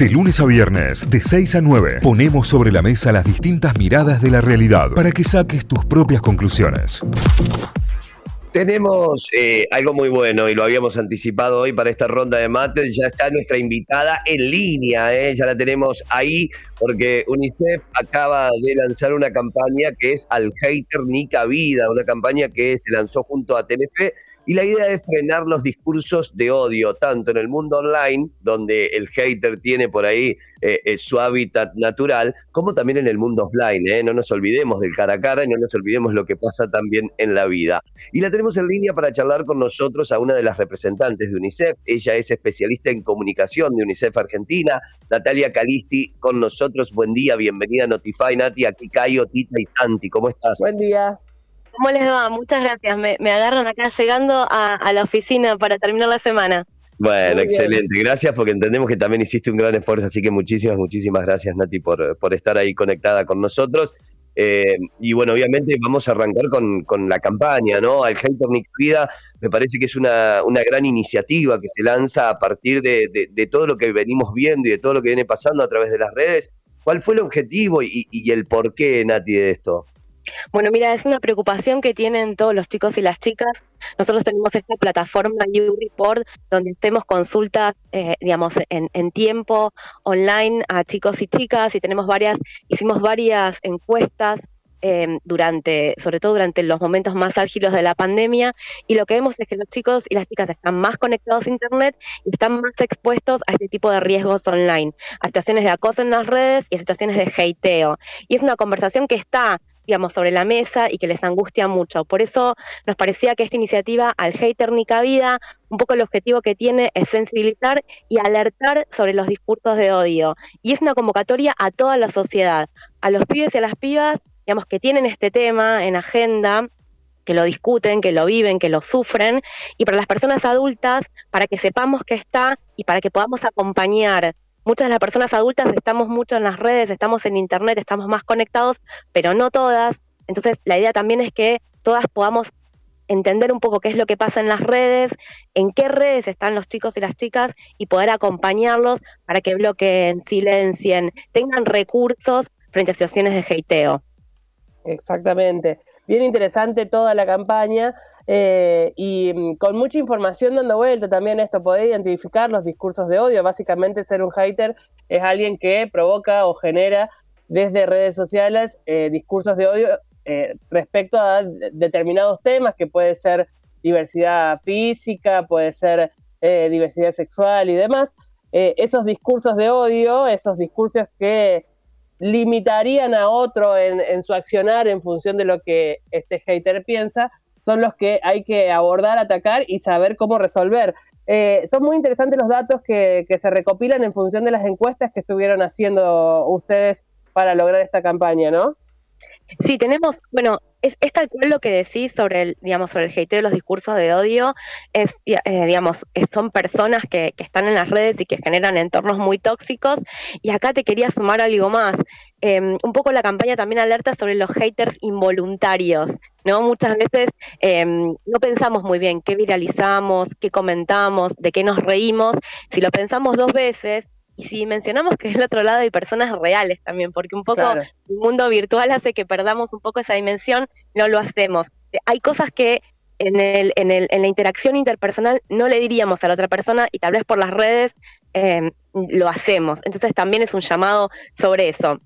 De lunes a viernes, de 6 a 9, ponemos sobre la mesa las distintas miradas de la realidad para que saques tus propias conclusiones. Tenemos eh, algo muy bueno y lo habíamos anticipado hoy para esta ronda de mates. Ya está nuestra invitada en línea, eh, ya la tenemos ahí porque UNICEF acaba de lanzar una campaña que es Al Hater Ni Vida, una campaña que se lanzó junto a Telefe y la idea es frenar los discursos de odio, tanto en el mundo online, donde el hater tiene por ahí eh, eh, su hábitat natural, como también en el mundo offline. ¿eh? No nos olvidemos del cara a cara y no nos olvidemos lo que pasa también en la vida. Y la tenemos en línea para charlar con nosotros a una de las representantes de UNICEF. Ella es especialista en comunicación de UNICEF Argentina, Natalia Calisti, con nosotros. Buen día, bienvenida a Notify, Nati, aquí Cayo, Tita y Santi. ¿Cómo estás? Buen día. ¿Cómo les va? Muchas gracias. Me, agarran acá llegando a, la oficina para terminar la semana. Bueno, excelente. Gracias porque entendemos que también hiciste un gran esfuerzo, así que muchísimas, muchísimas gracias Nati por, por estar ahí conectada con nosotros. Eh, y bueno, obviamente vamos a arrancar con, con la campaña, ¿no? Al Hater Nick Vida me parece que es una, una, gran iniciativa que se lanza a partir de, de, todo lo que venimos viendo y de todo lo que viene pasando a través de las redes. ¿Cuál fue el objetivo y, y el porqué, Nati, de esto? Bueno, mira, es una preocupación que tienen todos los chicos y las chicas. Nosotros tenemos esta plataforma YouReport donde hacemos consultas, eh, digamos, en, tiempo online a chicos y chicas y tenemos varias, hicimos varias encuestas em, durante, sobre todo durante los momentos más álgidos de la pandemia, y lo que vemos es que los chicos y las chicas están más conectados a Internet y están más expuestos a este tipo de riesgos online, a situaciones de acoso en las redes y a situaciones de hateo. Y es una conversación que está digamos, sobre la mesa y que les angustia mucho. Por eso nos parecía que esta iniciativa al hater ni cabida, un poco el objetivo que tiene es sensibilizar y alertar sobre los discursos de odio. Y es una convocatoria a toda la sociedad, a los pibes y a las pibas, digamos, que tienen este tema en agenda, que lo discuten, que lo viven, que lo sufren, y para las personas adultas, para que sepamos que está y para que podamos acompañar muchas de las personas adultas estamos mucho en las redes, estamos en internet, estamos más conectados, pero no todas. Entonces, la idea también es que todas podamos entender un poco qué es lo que pasa en las redes, en qué redes están los chicos y las chicas y poder acompañarlos para que bloqueen, silencien, tengan recursos frente a situaciones de hateo. Exactamente. Bien interesante toda la campaña. Eh, y mm, con mucha información dando vuelta también esto, poder identificar los discursos de odio. Básicamente ser un hater es alguien que provoca o genera desde redes sociales eh, discursos de odio eh, respecto a determinados temas, que puede ser diversidad física, puede ser diversidad sexual y demás. esos discursos de odio, esos discursos que limitarían a otro en, su accionar en función de lo que este hater piensa, son los que hay que abordar, atacar y saber cómo resolver. Eh, son muy interesantes los datos que, que, se recopilan en función de las encuestas que estuvieron haciendo ustedes para lograr esta campaña, ¿no? Sí, tenemos, bueno, es, tal cual lo que decís sobre el, digamos, sobre el hateo, los discursos de odio, es, eh, digamos, son personas que, que, están en las redes y que generan entornos muy tóxicos. Y acá te quería sumar algo más. Em, un poco la campaña también alerta sobre los haters involuntarios, ¿no? Muchas veces em, no pensamos muy bien qué viralizamos, qué comentamos, de qué nos reímos. Si lo pensamos dos veces, y si mencionamos que del otro lado hay personas reales también, porque un poco el mundo virtual hace que perdamos un poco esa dimensión, no lo hacemos. Hay cosas que en, el, en, el, en la interacción interpersonal no le diríamos a la otra persona y tal vez por las redes em, lo hacemos. Entonces también es un llamado sobre eso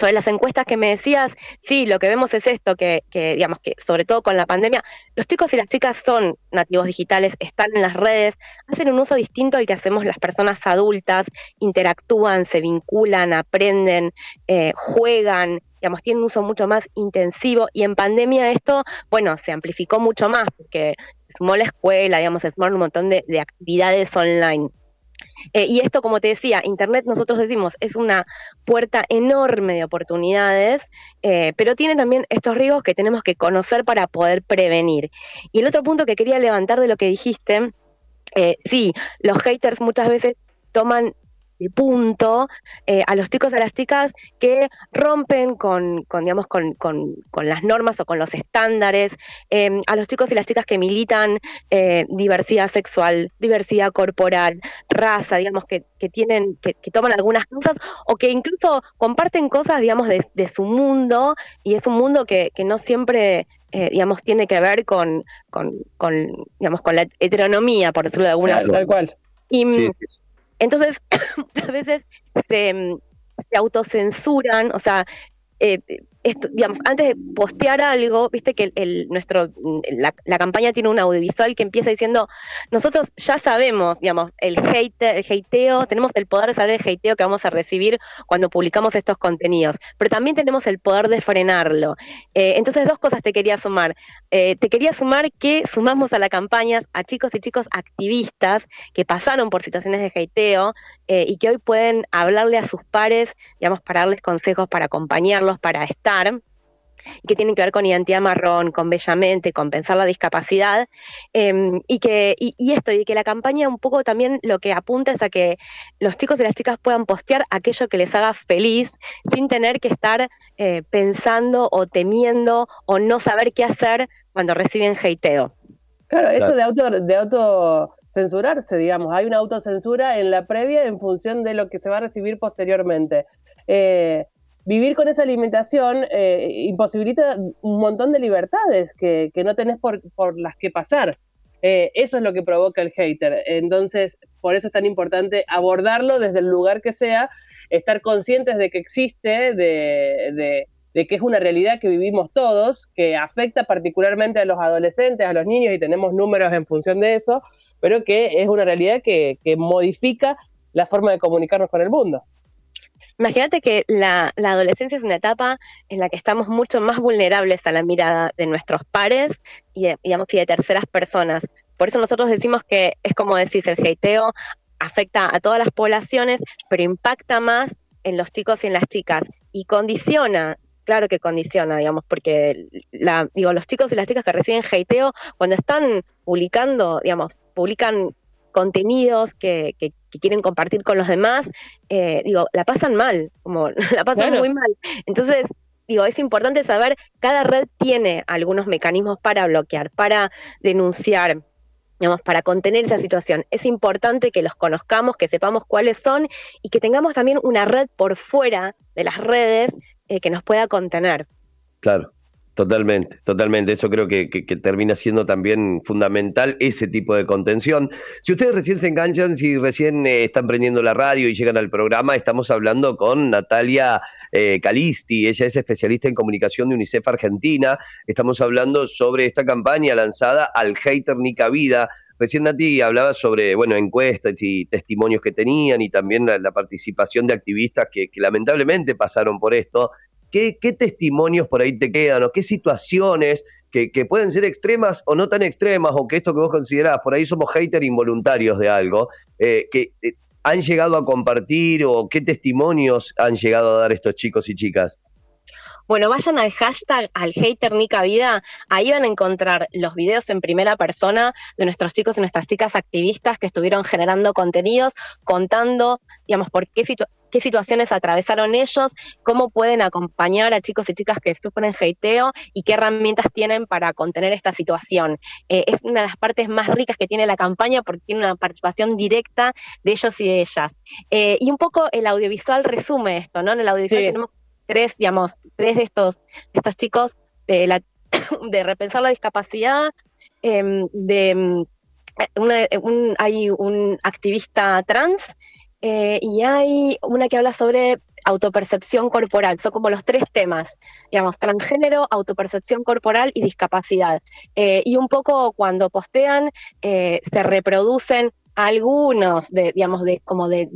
sobre las encuestas que me decías, sí, lo que vemos es esto, que, digamos que sobre todo con la pandemia, los chicos y las chicas son nativos digitales, están en las redes, hacen un uso distinto al que hacemos las personas adultas, interactúan, se vinculan, aprenden, eh, juegan, digamos, tienen un uso mucho más intensivo y en pandemia esto, bueno, se amplificó mucho más porque sumó la escuela, digamos, se un montón de actividades online. Eh, y esto, como te decía, Internet, nosotros decimos, es una puerta enorme de oportunidades, eh, pero tiene también estos riesgos que tenemos que conocer para poder prevenir. Y el otro punto que quería levantar de lo que dijiste, eh, sí, los haters muchas veces toman punto eh, a los chicos y a las chicas que rompen con, digamos, con, las normas o con los estándares, em, a los chicos y las chicas que militan eh, diversidad sexual, diversidad corporal, raza, digamos, que, tienen, que, toman algunas cosas o que incluso comparten cosas, digamos, de, su mundo y es un mundo que, no siempre eh, digamos, tiene que ver con, con, digamos, con la heteronomía, por decirlo de alguna forma. Tal cual. Y, mm, entonces, muchas veces se, se autocensuran, o sea, eh, digamos, antes de postear algo, viste que el, nuestro, la, campaña tiene un audiovisual que empieza diciendo, nosotros ya sabemos, digamos, el hate, el hateo, tenemos el poder de saber el hateo que vamos a recibir cuando publicamos estos contenidos, pero también tenemos el poder de frenarlo. Eh, entonces, dos cosas te quería sumar. Eh, te quería sumar que sumamos a la campaña a chicos y chicos activistas que pasaron por situaciones de hateo eh, y que hoy pueden hablarle a sus pares, digamos, para darles consejos, para acompañarlos, para estar y que tienen que ver con identidad marrón, con bellamente, con pensar la discapacidad, em, y que y, esto, y que la campaña un poco también lo que apunta es a que los chicos y las chicas puedan postear aquello que les haga feliz, sin tener que estar eh, pensando o temiendo o no saber qué hacer cuando reciben hateo. Claro, eso de auto, de auto censurarse, digamos, hay una autocensura en la previa en función de lo que se va a recibir posteriormente. Eh, vivir con esa alimentación eh, imposibilita un montón de libertades que, no tenés por, las que pasar. Eh, eso es lo que provoca el hater. Entonces, por eso es tan importante abordarlo desde el lugar que sea, estar conscientes de que existe, de, que es una realidad que vivimos todos, que afecta particularmente a los adolescentes, a los niños, y tenemos números en función de eso, pero que es una realidad que modifica la forma de comunicarnos con el mundo. Imagínate que la, adolescencia es una etapa en la que estamos mucho más vulnerables a la mirada de nuestros pares y de, digamos, y de terceras personas. Por eso nosotros decimos que es como decís, el hateo afecta a todas las poblaciones, pero impacta más en los chicos y en las chicas y condiciona claro que condiciona, digamos, porque la, digo, los chicos y las chicas que reciben hateo, cuando están publicando, digamos, publican contenidos que, que, quieren compartir con los demás, eh, digo, la pasan mal, como la pasan muy mal. Entonces, digo, es importante saber, cada red tiene algunos mecanismos para bloquear, para denunciar, digamos, para contener esa situación. Es importante que los conozcamos, que sepamos cuáles son y que tengamos también una red por fuera de las redes eh, que nos pueda contener. Claro. Totalmente, totalmente. Eso creo que, termina siendo también fundamental ese tipo de contención. Si ustedes recién se enganchan, si recién eh, están prendiendo la radio y llegan al programa, estamos hablando con Natalia eh, Calisti. Ella es especialista en comunicación de UNICEF Argentina. Estamos hablando sobre esta campaña lanzada al hater ni cabida. Recién Nati hablaba sobre, bueno, encuestas y testimonios que tenían y también la, participación de activistas que, que, lamentablemente pasaron por esto ¿Qué, testimonios por ahí te quedan o qué situaciones que, pueden ser extremas o no tan extremas o que esto que vos considerás, por ahí somos haters involuntarios de algo, eh, que eh, han llegado a compartir o qué testimonios han llegado a dar estos chicos y chicas? Bueno, vayan al hashtag al hater ahí van a encontrar los videos en primera persona de nuestros chicos y nuestras chicas activistas que estuvieron generando contenidos, contando, digamos, por qué, qué situaciones atravesaron ellos, cómo pueden acompañar a chicos y chicas que sufren hateo y qué herramientas tienen para contener esta situación. Eh, es una de las partes más ricas que tiene la campaña porque tiene una participación directa de ellos y de ellas. Eh, y un poco el audiovisual resume esto, ¿no? En el audiovisual tenemos tres, digamos, tres de estos, estos chicos de, la, de repensar la discapacidad, em, de em, un, hay un activista trans eh, y hay una que habla sobre autopercepción corporal. Son como los tres temas, digamos, transgénero, autopercepción corporal y discapacidad. Eh, y un poco cuando postean, eh, se reproducen algunos de, digamos, de como de,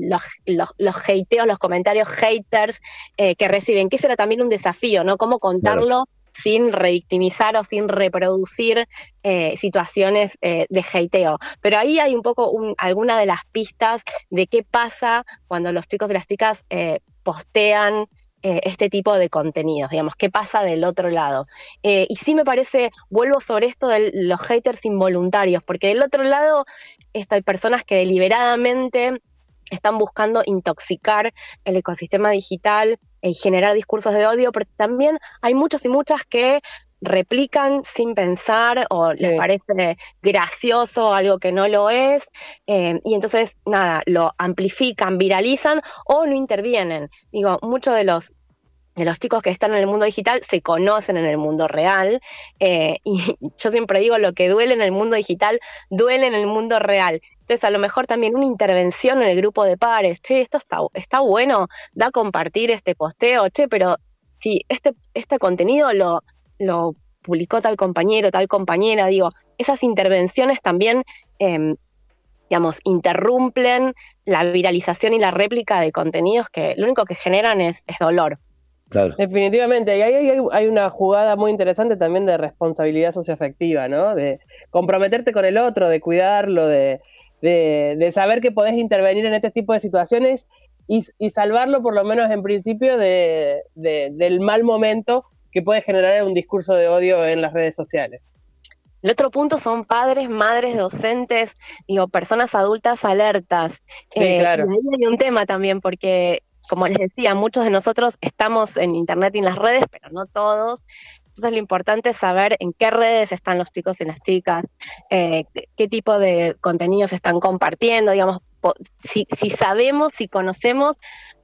los, los, los, hateos, los comentarios haters que reciben, que ese era también un desafío, ¿no? Cómo contarlo sin revictimizar o sin reproducir eh, situaciones eh, de hateo. Pero ahí hay un poco alguna de las pistas de qué pasa cuando los chicos y las chicas postean este tipo de contenidos, digamos, qué pasa del otro lado. y sí me parece, vuelvo sobre esto de los haters involuntarios, porque del otro lado esto, hay personas que deliberadamente están buscando intoxicar el ecosistema digital y generar discursos de odio, pero también hay muchos y muchas que replican sin pensar o les parece gracioso algo que no lo es, eh, y entonces, nada, lo amplifican, viralizan o no intervienen. Digo, muchos de los de los chicos que están en el mundo digital se conocen en el mundo real eh, y yo siempre digo lo que duele en el mundo digital duele en el mundo real. Entonces a lo mejor también una intervención en el grupo de pares, che, esto está, está bueno, da a compartir este posteo, che, pero si este, este contenido lo, lo publicó tal compañero, tal compañera, digo, esas intervenciones también, em, digamos, interrumpen la viralización y la réplica de contenidos que lo único que generan es, es dolor. Definitivamente, y ahí hay, una jugada muy interesante también de responsabilidad socioafectiva, ¿no? De comprometerte con el otro, de cuidarlo, de, de, saber que podés intervenir en este tipo de situaciones y, salvarlo por lo menos en principio de, del mal momento que puede generar un discurso de odio en las redes sociales. El otro punto son padres, madres, docentes, digo, personas adultas alertas. Sí, eh, claro. Y ahí hay un tema también, porque, como les decía, muchos de nosotros estamos en Internet y en las redes, pero no todos. Entonces lo importante es saber en qué redes están los chicos y las chicas, eh, qué tipo de contenidos están compartiendo, digamos, si, sabemos, si conocemos,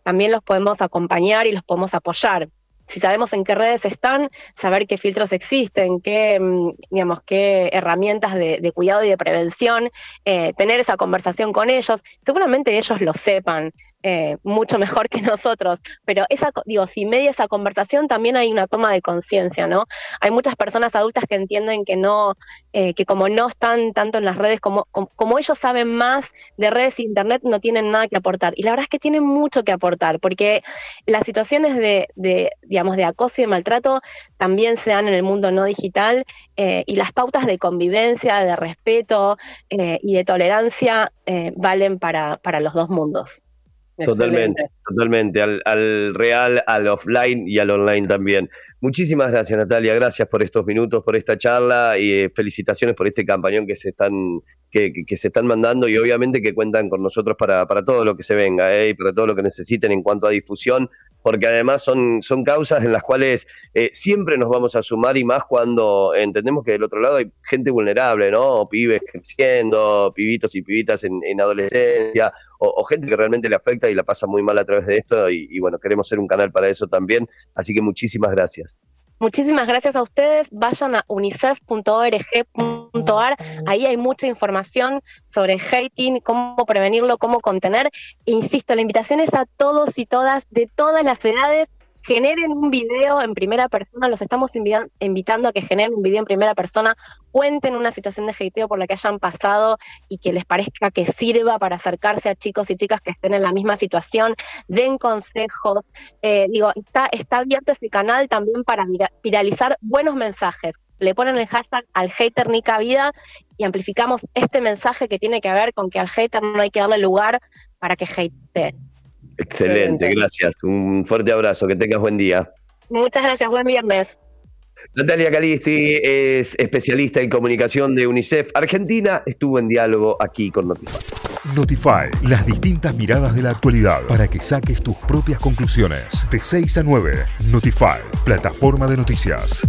también los podemos acompañar y los podemos apoyar si sabemos en qué redes están, saber qué filtros existen, qué, mm, digamos, qué herramientas de, cuidado y de prevención, eh, tener esa conversación con ellos. Seguramente ellos lo sepan. Eh, mucho mejor que nosotros, pero esa, digo, si media esa conversación también hay una toma de conciencia, ¿no? Hay muchas personas adultas que entienden que no, eh, que como no están tanto en las redes, como, como, ellos saben más de redes e internet, no tienen nada que aportar. Y la verdad es que tienen mucho que aportar, porque las situaciones de, de digamos, de acoso y de maltrato también se dan en el mundo no digital, eh, y las pautas de convivencia, de respeto y de tolerancia valen para, para los dos mundos. Totalmente, totalmente, al, al, real, al offline y al online también. Muchísimas gracias Natalia, gracias por estos minutos, por esta charla y eh, felicitaciones por este campañón que se están que, que, se están mandando y obviamente que cuentan con nosotros para, para todo lo que se venga eh, y para todo lo que necesiten en cuanto a difusión, porque además son, son causas en las cuales eh, siempre nos vamos a sumar y más cuando entendemos que del otro lado hay gente vulnerable, ¿no? pibes creciendo, pibitos y pibitas en, adolescencia, o, gente que realmente le afecta y la pasa muy mal a través de esto y bueno, queremos ser un canal para eso también, así que muchísimas gracias. Muchísimas gracias a ustedes. Vayan a unicef.org.ar. Ahí hay mucha información sobre hating, cómo prevenirlo, cómo contener. insisto, la invitación es a todos y todas de todas las edades generen un video en primera persona, los estamos invitando a que generen un video en primera persona, cuenten una situación de hateo por la que hayan pasado y que les parezca que sirva para acercarse a chicos y chicas que estén en la misma situación, den consejos, eh, digo, está, está abierto este canal también para viralizar buenos mensajes. Le ponen el hashtag al hater ni cabida y amplificamos este mensaje que tiene que ver con que al hater no hay que darle lugar para que Excelente, gracias. Un fuerte abrazo, que tengas buen día. Muchas gracias, buen viernes. Natalia Calisti es especialista en comunicación de UNICEF Argentina. Estuvo en diálogo aquí con Notify. Notify, las distintas miradas de la actualidad para que saques tus propias conclusiones. De 6 a 9, Notify, plataforma de noticias.